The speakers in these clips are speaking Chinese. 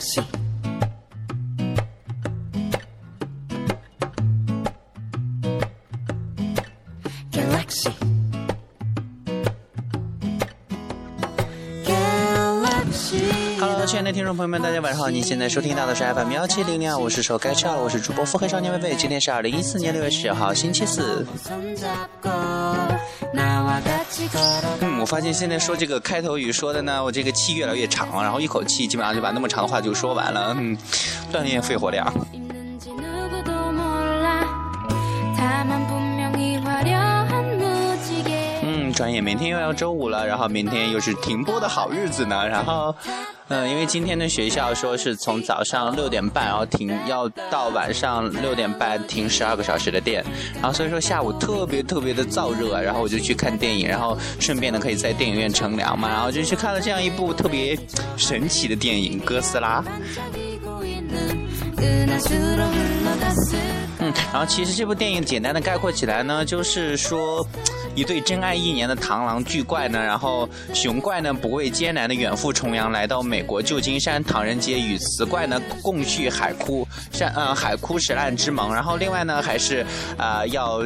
sexy. 听众朋友们，大家晚上好！您现在收听到的是 FM 幺七零零二，我是守该吃药，我是主播腹黑少年菲菲。今天是二零一四年六月十九号，星期四。嗯，我发现现在说这个开头语说的呢，我这个气越来越长，然后一口气基本上就把那么长的话就说完了，嗯，锻炼肺活量。专明天又要周五了然后明天又是停播的好日子呢然后嗯因为今天的学校说是从早上六点半然后停要到晚上六点半停十二个小时的电然后所以说下午特别特别的燥热然后我就去看电影然后顺便呢可以在电影院乘凉嘛然后就去看了这样一部特别神奇的电影哥斯拉。然后，其实这部电影简单的概括起来呢，就是说，一对真爱一年的螳螂巨怪呢，然后熊怪呢不畏艰难的远赴重洋，来到美国旧金山唐人街与雌怪呢共续海枯山呃海枯石烂之盟。然后另外呢还是啊要。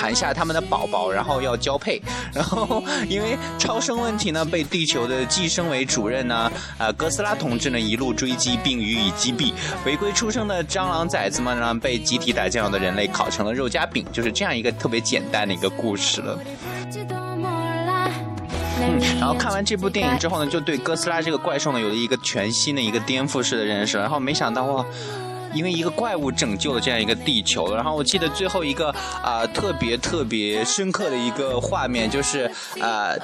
产下他们的宝宝，然后要交配。然后因为超生问题呢，被地球的计生委主任呢，呃，哥斯拉同志呢一路追击并予以击毙。违规出生的蟑螂崽子们呢，被集体打酱油的人类烤成了肉夹饼，就是这样一个特别简单的一个故事了。嗯、然后看完这部电影之后呢，就对哥斯拉这个怪兽呢有了一个全新的一个颠覆式的认识。然后没想到哇。因为一个怪物拯救了这样一个地球，然后我记得最后一个啊、特别特别深刻的一个画面就是啊、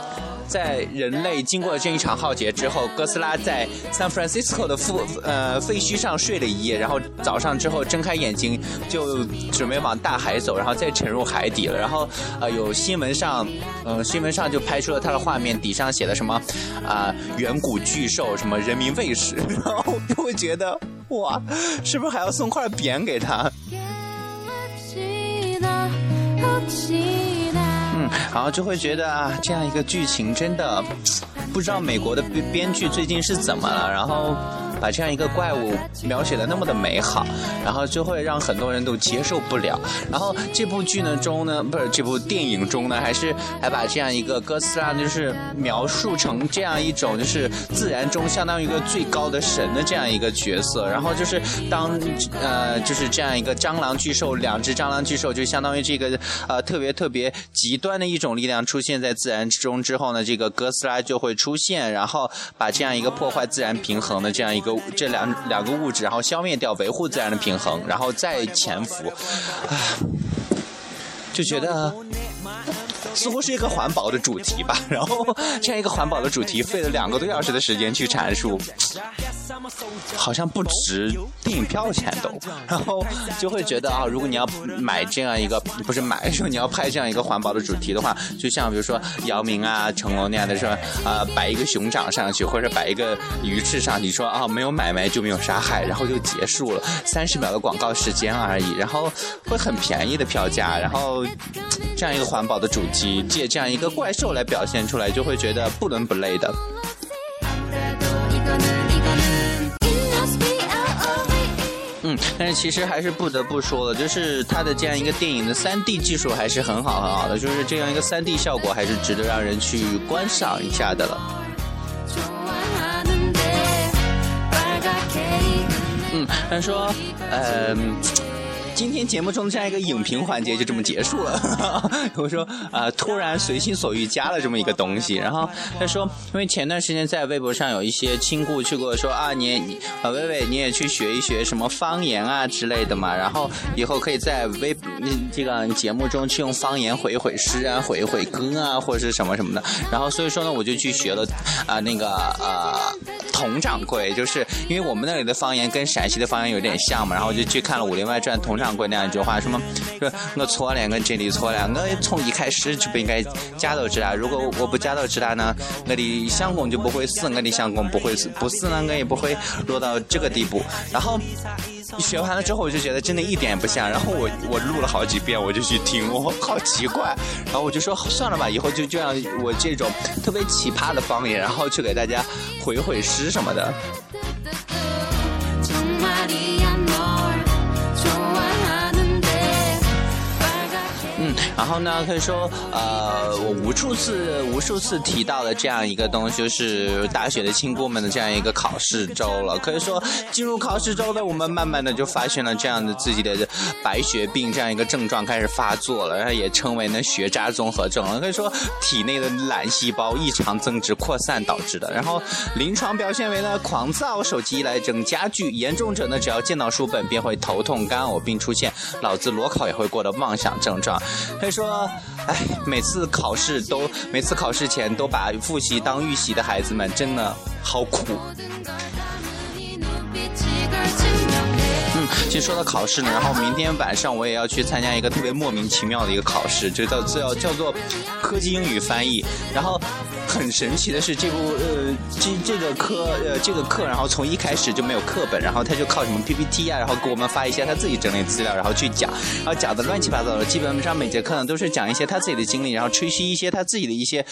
在人类经过了这一场浩劫之后，哥斯拉在 San Francisco 的废呃废墟上睡了一夜，然后早上之后睁开眼睛就准备往大海走，然后再沉入海底了。然后呃有新闻上呃新闻上就拍出了它的画面，底上写的什么啊、远古巨兽什么人民卫士，然后就会觉得哇，是不是还要送块匾给他？嗯，然后就会觉得啊，这样一个剧情真的不知道美国的编编剧最近是怎么了，然后。把这样一个怪物描写的那么的美好，然后就会让很多人都接受不了。然后这部剧呢中呢，不是这部电影中呢，还是还把这样一个哥斯拉就是描述成这样一种就是自然中相当于一个最高的神的这样一个角色。然后就是当呃就是这样一个蟑螂巨兽，两只蟑螂巨兽就相当于这个呃特别特别极端的一种力量出现在自然之中之后呢，这个哥斯拉就会出现，然后把这样一个破坏自然平衡的这样一这两两个物质，然后消灭掉，维护自然的平衡，然后再潜伏，就觉得。似乎是一个环保的主题吧，然后这样一个环保的主题费了两个多小时的时间去阐述，好像不值电影票钱都，然后就会觉得啊，如果你要买这样一个不是买，说你要拍这样一个环保的主题的话，就像比如说姚明啊、成龙那样的说啊，摆一个熊掌上去，或者摆一个鱼翅上去，说啊没有买卖就没有杀害，然后就结束了，三十秒的广告时间而已，然后会很便宜的票价，然后这样一个环保的主题。借这样一个怪兽来表现出来，就会觉得不伦不类的。嗯，但是其实还是不得不说了，就是它的这样一个电影的三 D 技术还是很好很好的，就是这样一个三 D 效果还是值得让人去观赏一下的了。嗯，他说，嗯。今天节目中的这样一个影评环节就这么结束了。我说，呃，突然随心所欲加了这么一个东西，然后他说，因为前段时间在微博上有一些亲故去跟我说啊，你啊，薇薇你也去学一学什么方言啊之类的嘛，然后以后可以在微嗯这个节目中去用方言回一回诗啊，回一回歌啊，或者是什么什么的。然后所以说呢，我就去学了啊、那个呃。佟掌柜，就是因为我们那里的方言跟陕西的方言有点像嘛，然后我就去看了《武林外传》佟掌柜那样一句话，什么说我错了，我这里错了，我从一开始就不应该加到直达，如果我不加到直达呢，我的相公就不会死，我的相公不会死，不死呢，我也不会落到这个地步。然后学完了之后，我就觉得真的一点也不像，然后我我录了好几遍，我就去听，我好奇怪，然后我就说算了吧，以后就这样我这种特别奇葩的方言，然后去给大家回回诗什么的。然后呢，可以说，呃，我无数次、无数次提到的这样一个东西，就是大学的亲姑们的这样一个考试周了。可以说，进入考试周呢，我们慢慢的就发现了这样的自己的白血病这样一个症状开始发作了，然后也称为呢学渣综合症了。可以说，体内的懒细胞异常增殖扩散导致的。然后临床表现为呢狂躁、手机依赖症加剧，严重者呢只要见到书本便会头痛、干呕，并出现脑子裸考也会过的妄想症状。可以说，哎，每次考试都每次考试前都把复习当预习的孩子们真的好苦。嗯，其实说到考试呢，然后明天晚上我也要去参加一个特别莫名其妙的一个考试，就叫叫叫做科技英语翻译，然后。很神奇的是，这部呃这这个课呃这个课，然后从一开始就没有课本，然后他就靠什么 PPT 啊，然后给我们发一些他自己整理资料，然后去讲，然后讲的乱七八糟的。基本上每节课呢都是讲一些他自己的经历，然后吹嘘一些他自己的一些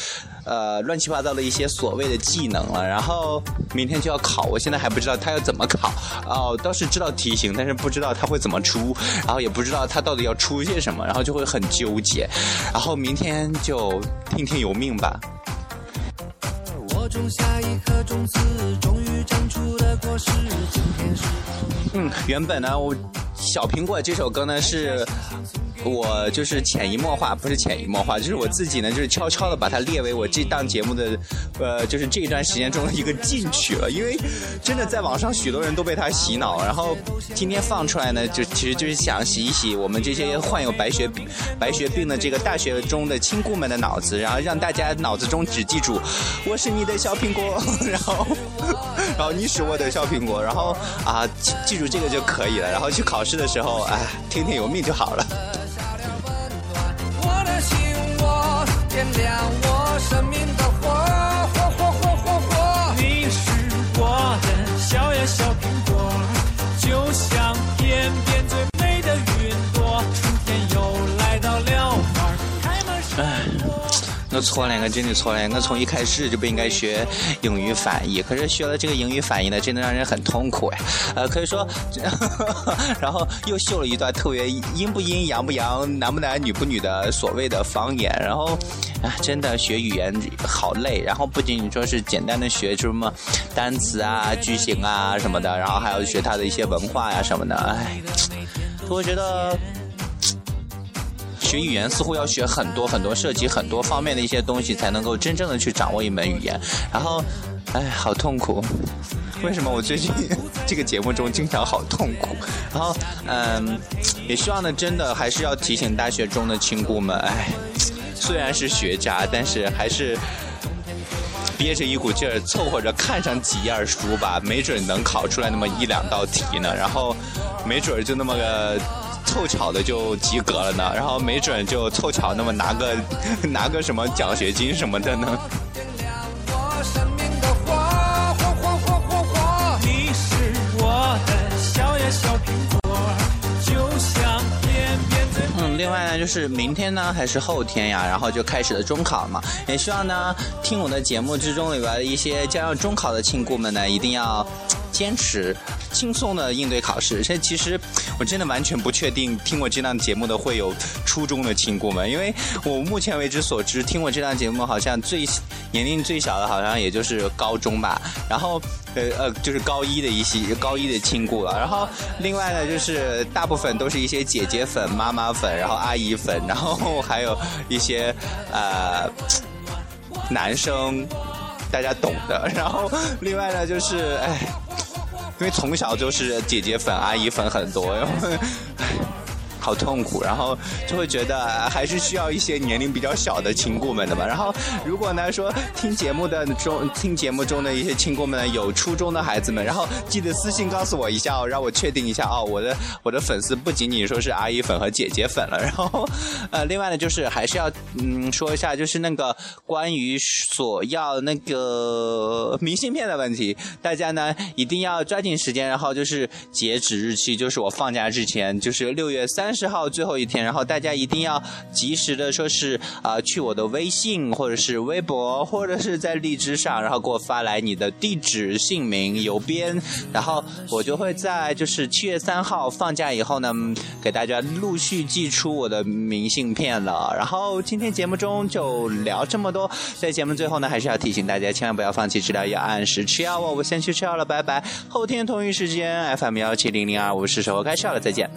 呃乱七八糟的一些所谓的技能了。然后明天就要考，我现在还不知道他要怎么考哦，倒是知道题型，但是不知道他会怎么出，然后也不知道他到底要出些什么，然后就会很纠结。然后明天就听天由命吧。种下一颗种子，终于长出了果实。今天是嗯，原本呢，我《小苹果》这首歌呢是。我就是潜移默化，不是潜移默化，就是我自己呢，就是悄悄的把它列为我这档节目的，呃，就是这一段时间中的一个禁曲了。因为真的在网上许多人都被他洗脑，然后今天放出来呢，就其实就是想洗一洗我们这些患有白血病、白血病的这个大学中的亲姑们的脑子，然后让大家脑子中只记住我是你的小苹果，然后 然后你是我的小苹果，然后啊记记住这个就可以了，然后去考试的时候，哎，听天由命就好了。亮我生命的火，火火火火火。你是我的小呀小我错了，我真的错了，我从一开始就不应该学英语翻译，可是学了这个英语翻译呢，真的让人很痛苦呀。呃，可以说，然后又秀了一段特别阴不阴、阳不阳、男不男、女不女的所谓的方言，然后啊，真的学语言好累，然后不仅仅说是简单的学什么单词啊、句型啊什么的，然后还要学它的一些文化呀什么的，哎，我觉得。学语言似乎要学很多很多，涉及很多方面的一些东西，才能够真正的去掌握一门语言。然后，哎，好痛苦。为什么我最近这个节目中经常好痛苦？然后，嗯，也希望呢，真的还是要提醒大学中的亲姑们，哎，虽然是学渣，但是还是憋着一股劲儿，凑合着看上几页书吧，没准能考出来那么一两道题呢。然后，没准就那么个。凑巧的就及格了呢，然后没准就凑巧那么拿个 拿个什么奖学金什么的呢。点亮我生命的火，你是我的小呀小苹果，就像天边最嗯，另外呢，就是明天呢还是后天呀，然后就开始了中考嘛。也希望呢，听我的节目之中里边的一些将要中考的亲故们呢，一定要坚持轻松的应对考试。这其实我真的完全不确定，听我这档节目的会有初中的亲姑们，因为我目前为止所知，听我这档节目好像最年龄最小的，好像也就是高中吧。然后。呃呃，就是高一的一些高一的亲故了，然后另外呢，就是大部分都是一些姐姐粉、妈妈粉，然后阿姨粉，然后还有一些呃男生，大家懂的。然后另外呢，就是哎，因为从小就是姐姐粉、阿姨粉很多，然后哎。好痛苦，然后就会觉得还是需要一些年龄比较小的亲姑们的嘛。然后如果呢说听节目的中听节目中的一些亲姑们呢有初中的孩子们，然后记得私信告诉我一下哦，让我确定一下哦，我的我的粉丝不仅仅说是阿姨粉和姐姐粉了。然后呃，另外呢就是还是要嗯说一下，就是那个关于索要那个明信片的问题，大家呢一定要抓紧时间，然后就是截止日期就是我放假之前，就是六月三。十号最后一天，然后大家一定要及时的说是啊、去我的微信或者是微博或者是在荔枝上，然后给我发来你的地址、姓名、邮编，然后我就会在就是七月三号放假以后呢，给大家陆续寄出我的明信片了。然后今天节目中就聊这么多，在节目最后呢，还是要提醒大家千万不要放弃治疗，要按时吃药哦。我先去吃药了，拜拜。后天同一时间 FM 幺七零零二，我是守候开吃药了，再见。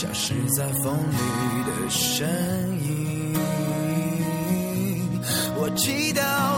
消失在风里的身影？我祈祷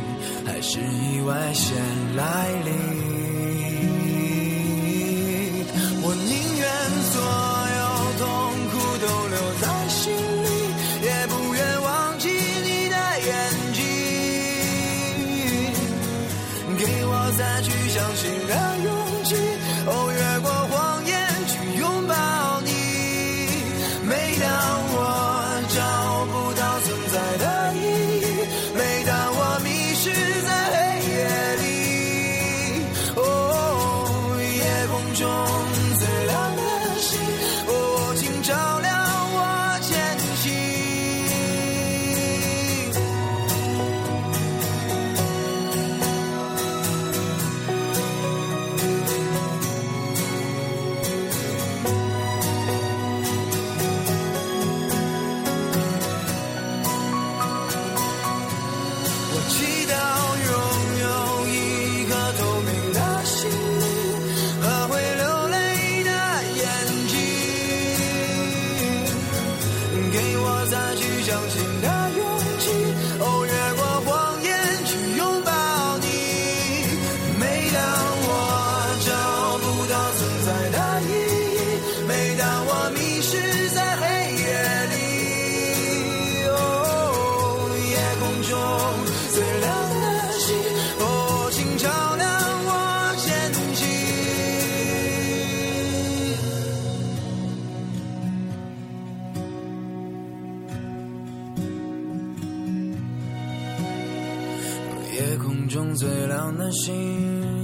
还是意外先来临？夜空中最亮的星，